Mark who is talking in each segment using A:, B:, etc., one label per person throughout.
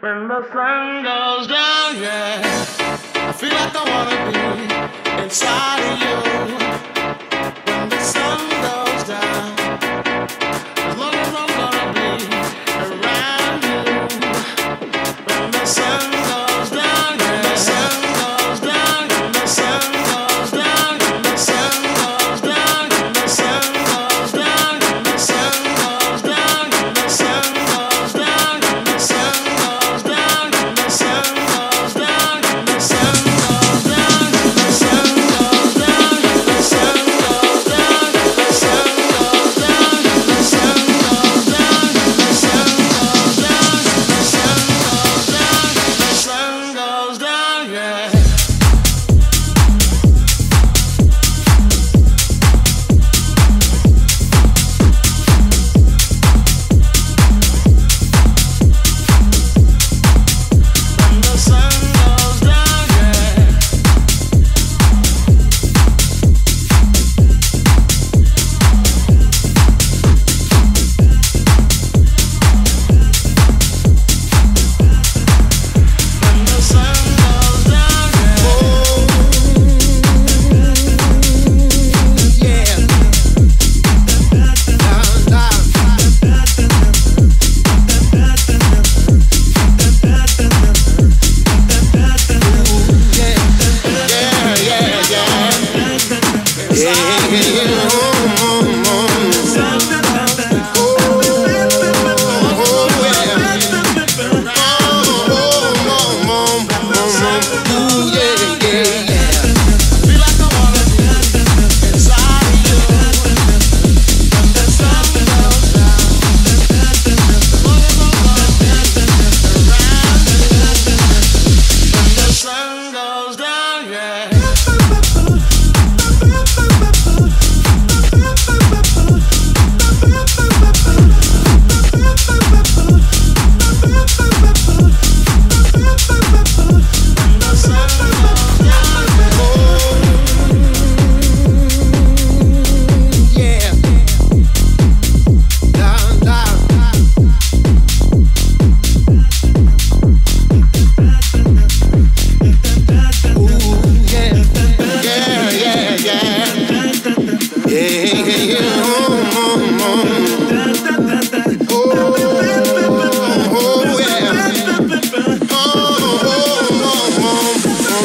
A: when the sun goes down, yeah. I feel like I wanna be inside of you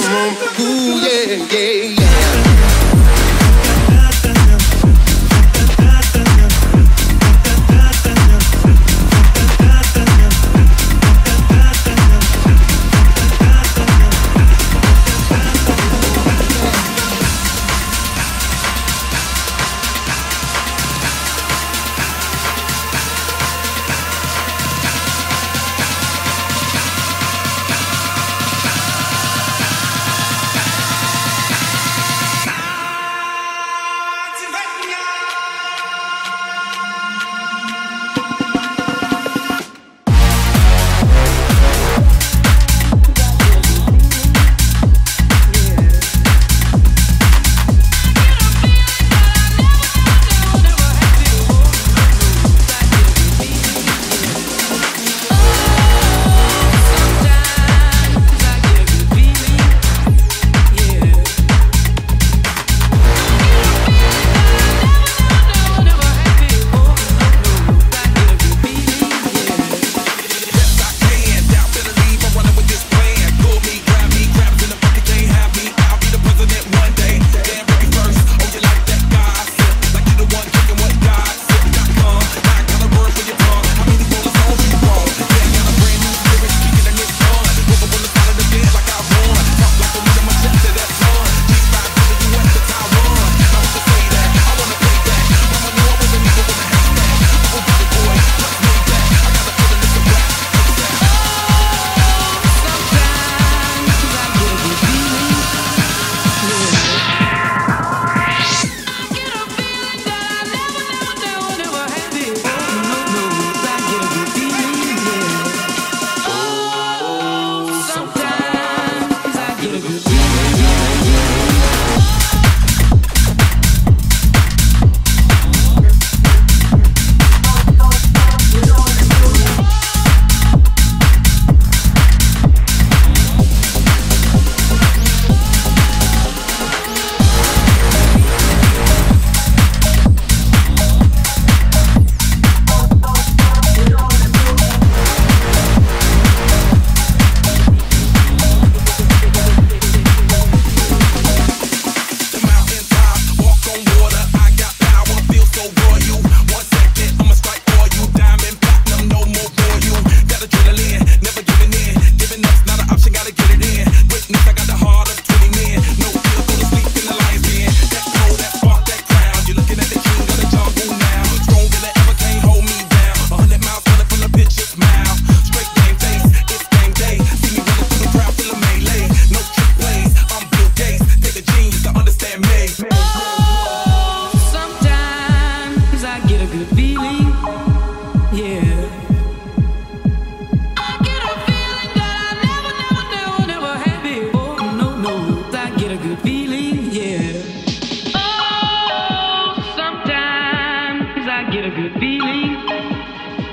A: room. Ooh, yeah,
B: yeah, yeah.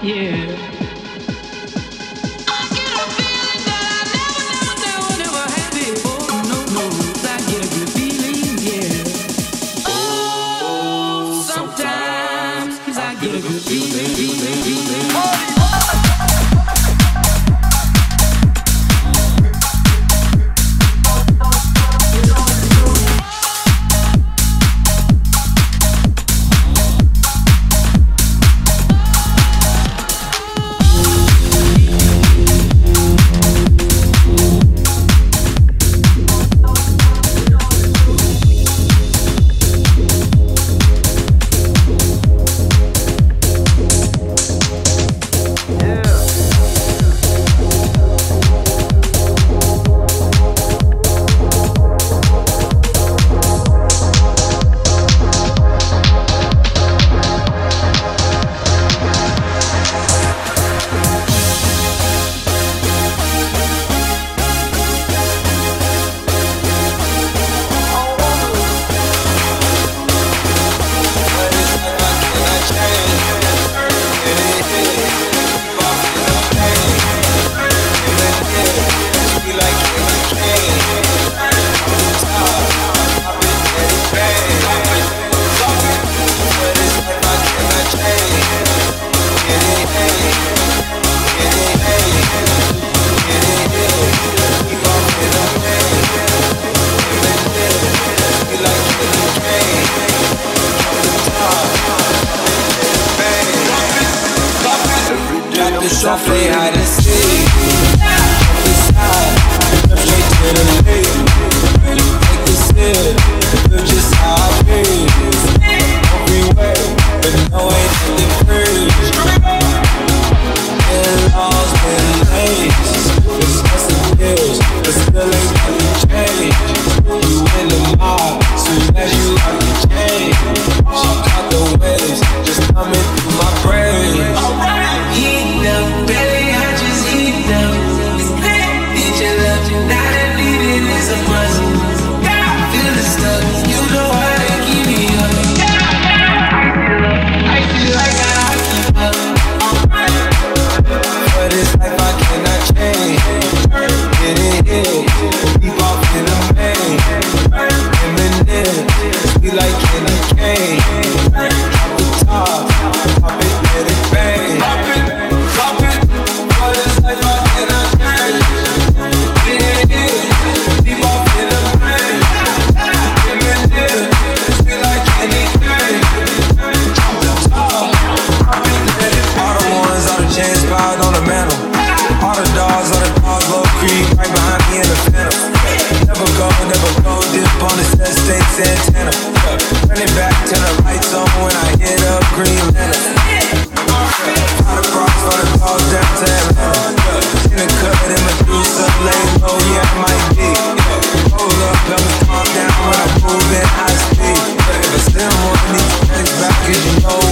B: yeah. Santana. Back to the lights on when I hit up Green Lantern. Hot across for the calls down to. In the Medusa, low, yeah, I might be. Up, down when moving high speed. Still back,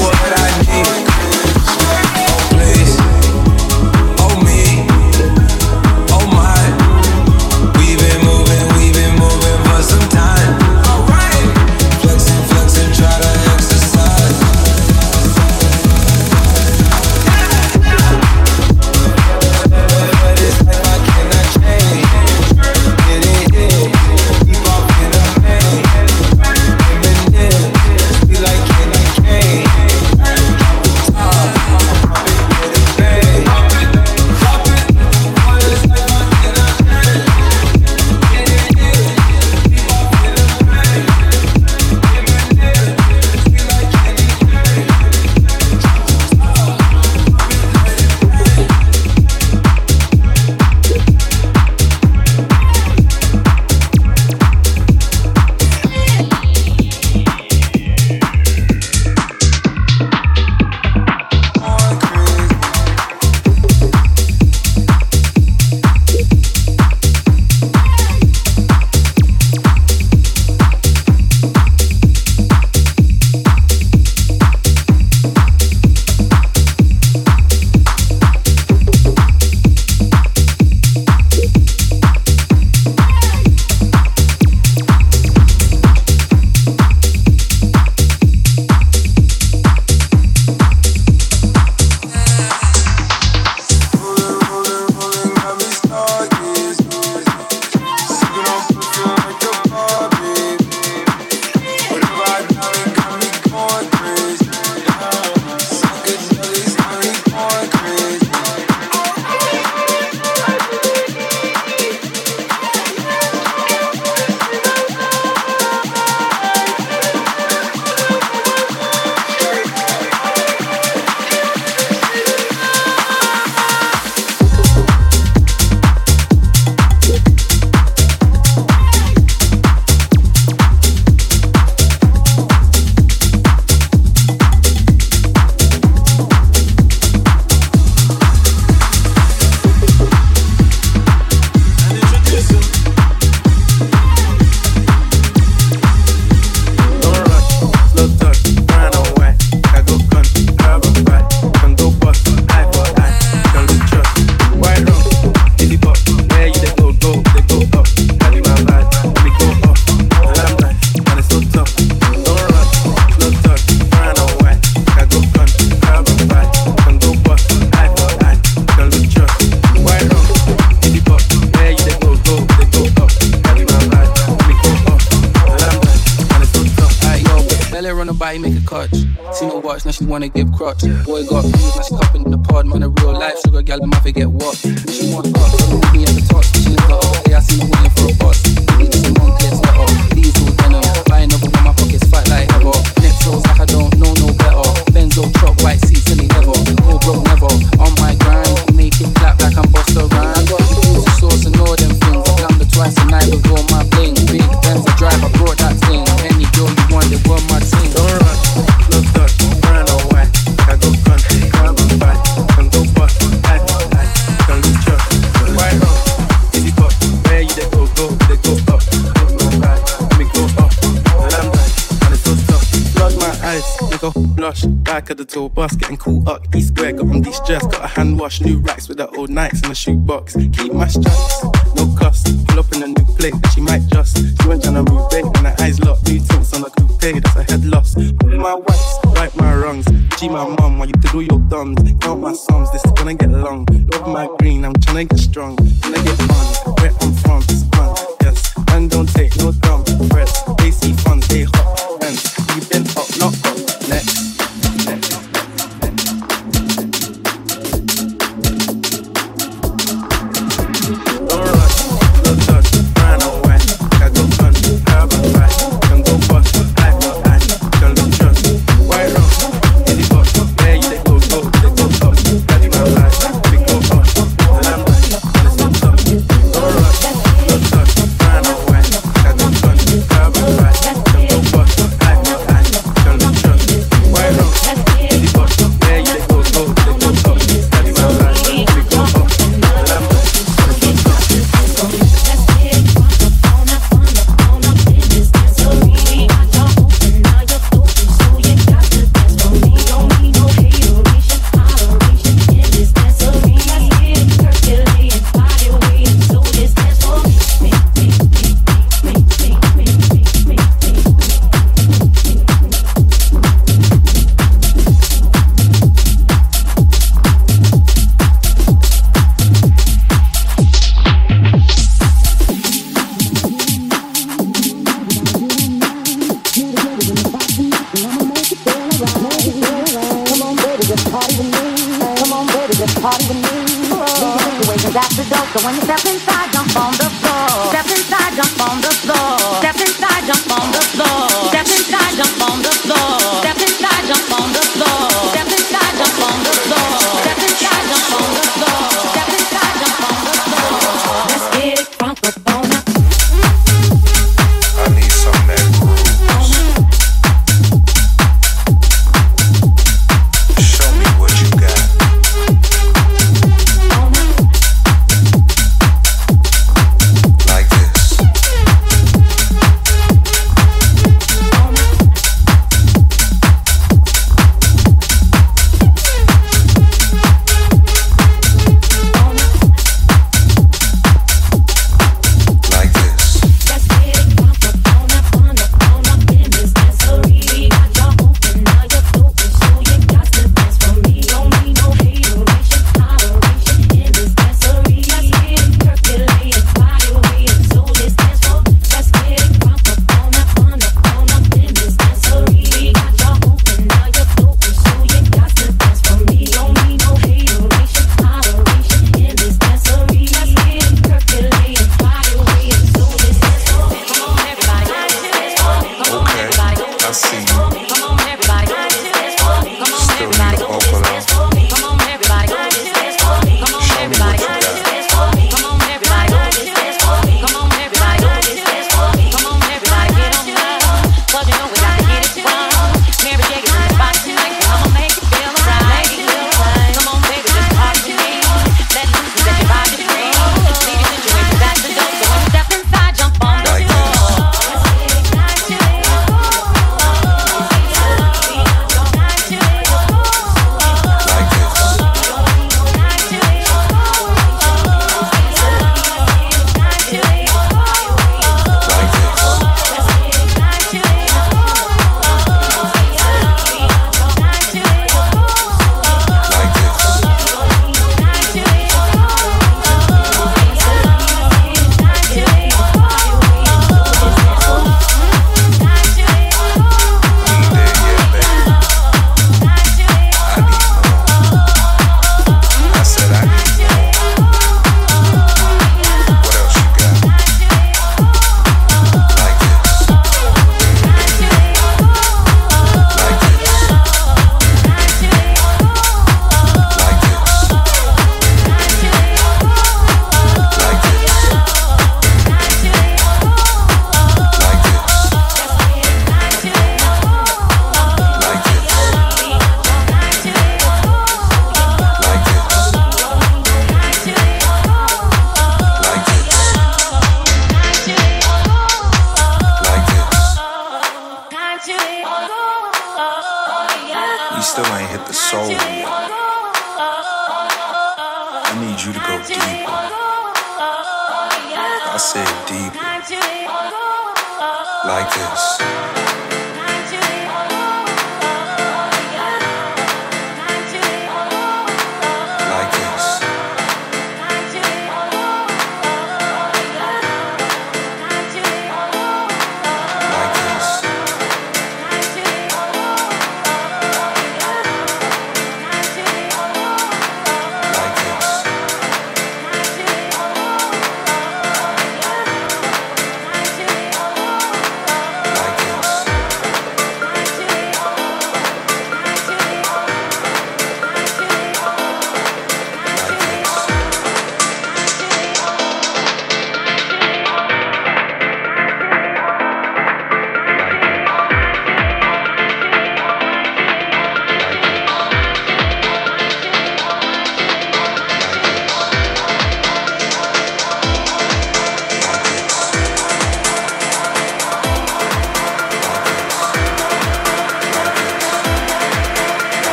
C: wanna give crutch. Boy got views, now she cupping in the pod. Man, a real life sugar gal, I'm forget what. She want cut, so me at the top. She live up, hey, I see me waiting for a some monkey, it's not up.
B: Back of the tour bus, getting cool up. D square, got on de-stressed. Got a hand wash, new racks with the old nights in the shoebox. Keep my stripes, no cuss. Pull up in a new plate, she might just. She went trying to move big, and her eyes locked. New tints on a coupe, that's a head loss. Pull my whites, right my wrongs. G my mum, while you do your thumbs. Count my sums, this is gonna get long. Love my green, I'm trying to get strong. Trying to get fun, where I'm from, it's fun. Yes, and don't take no dumb threats. They see fun, they hot, and you been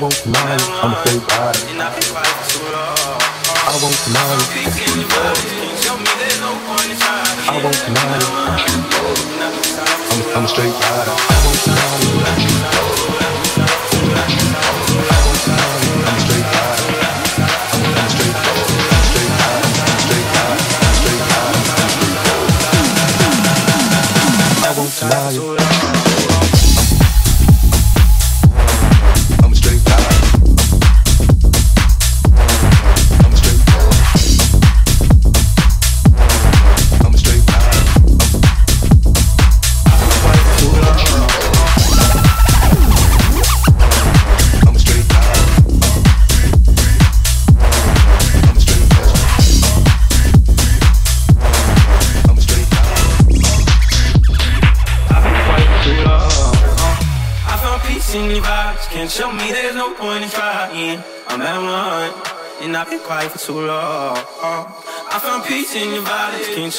B: won't deny. I'm a
D: fake body. I won't deny it. I won't deny it. I'm, I'm a straight rider.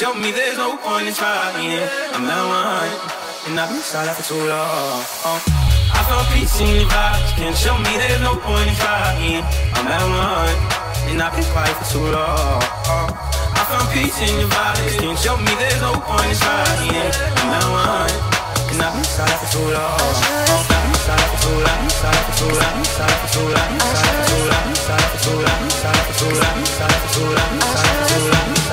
D: Tell me there's no point in trying. I'm out my hunt, and I've been silent for too long. I found peace in your vibes. Can't show me there's no point in trying. I'm out my hunt, and I've been quiet for too long. I found peace in your vibes. Can't show me there's no point in trying. I'm out my hunt, and I've been silent for too long.
E: I'm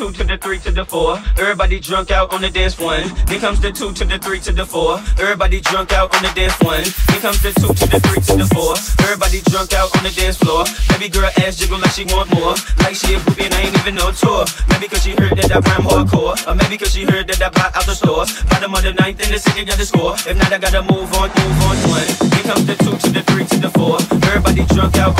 D: two to the three to the four. Everybody drunk out on the dance one. Then comes the two to the three to the four. Everybody drunk out on the dance one. Then comes the two to the three to the four. Everybody drunk out on the dance floor. Baby girl ass jiggle like she want more. Like she a groupie and I ain't even no tour. Maybe cause she heard that I rhyme hardcore. Or maybe cause she heard that I buy out the store. Bottom of the ninth in the city got the score. If not, I gotta move on, move on one. Then comes the two to the three to the four. Everybody drunk out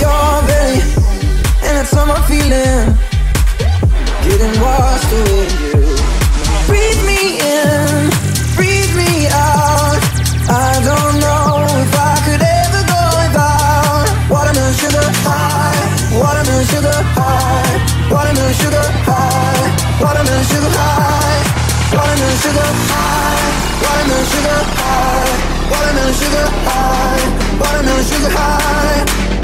F: your belly, and that's how I'm feeling. Getting washed away. Breathe me in, breathe me out. I don't know if I could ever go without watermelon sugar high, watermelon sugar high, watermelon sugar high, watermelon sugar high, watermelon sugar high, watermelon sugar high, watermelon sugar high, watermelon sugar high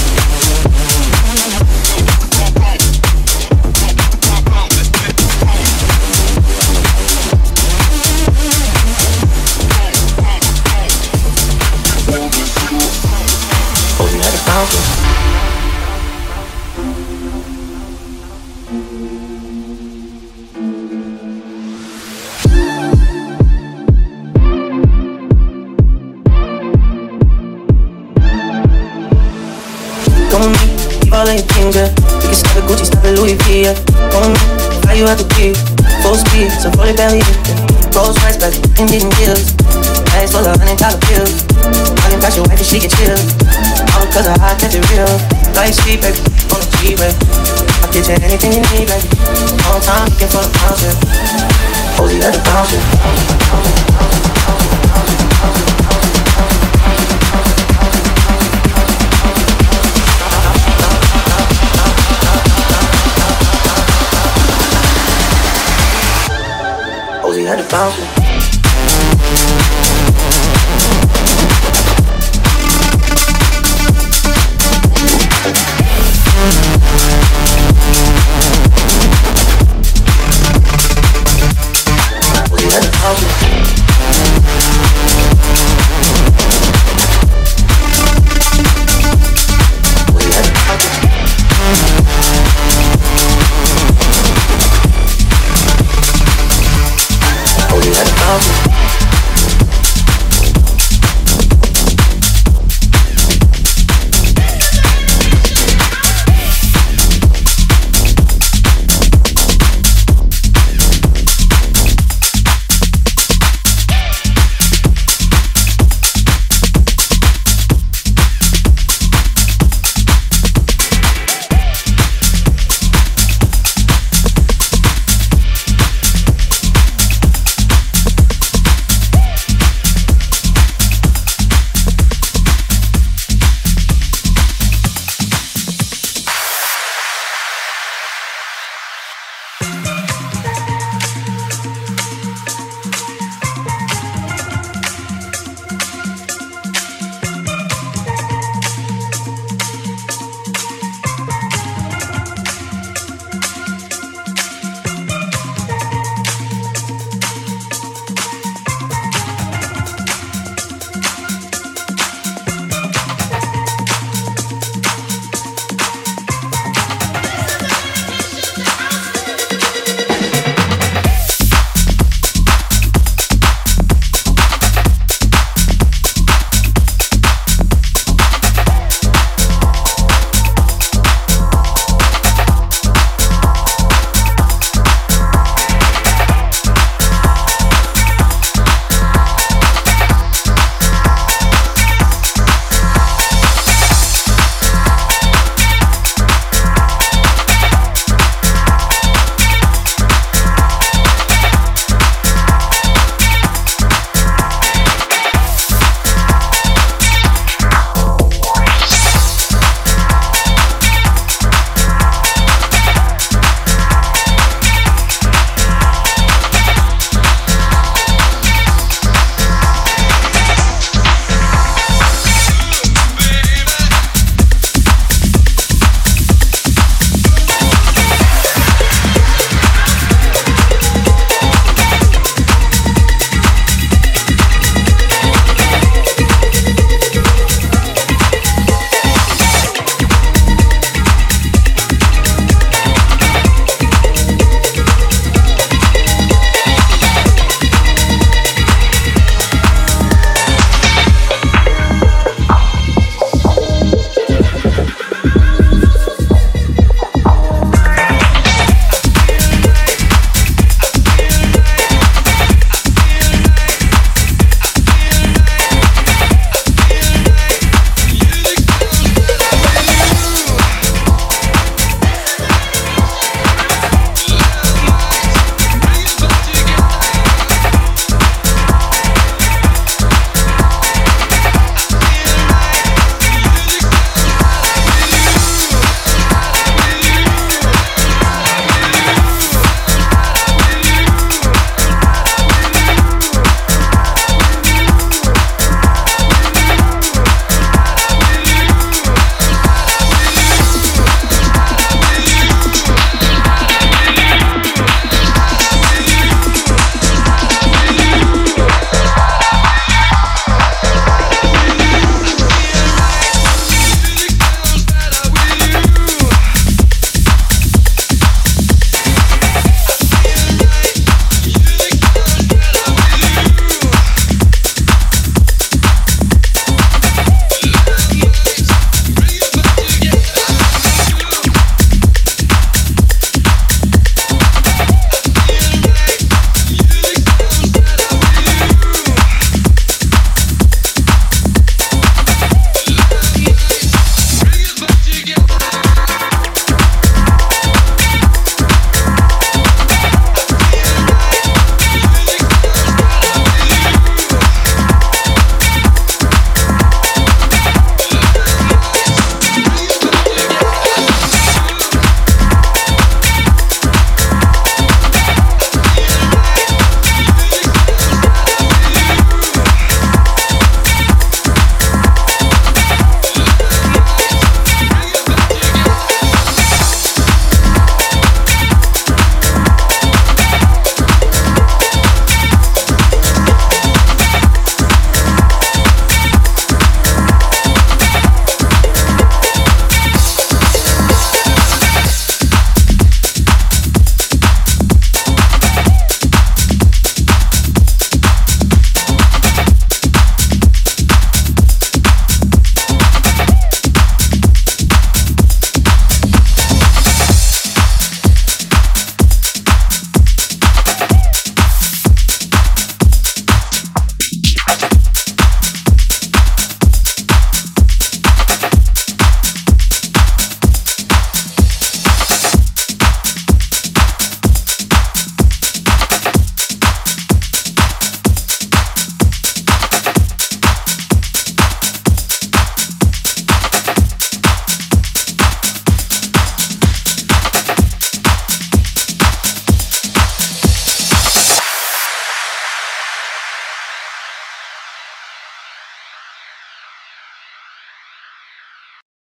G: Belly, yeah. Rolls Royce, back, and didn't kills. Bags full of hundred dollar bills. I can pass your wife and she get chills. Oh, All because of how I kept it real. Life sweet, baby, on the G-way. I'll get you anything you need, baby. All time, looking for the bounce, yeah. Posey at the bounce.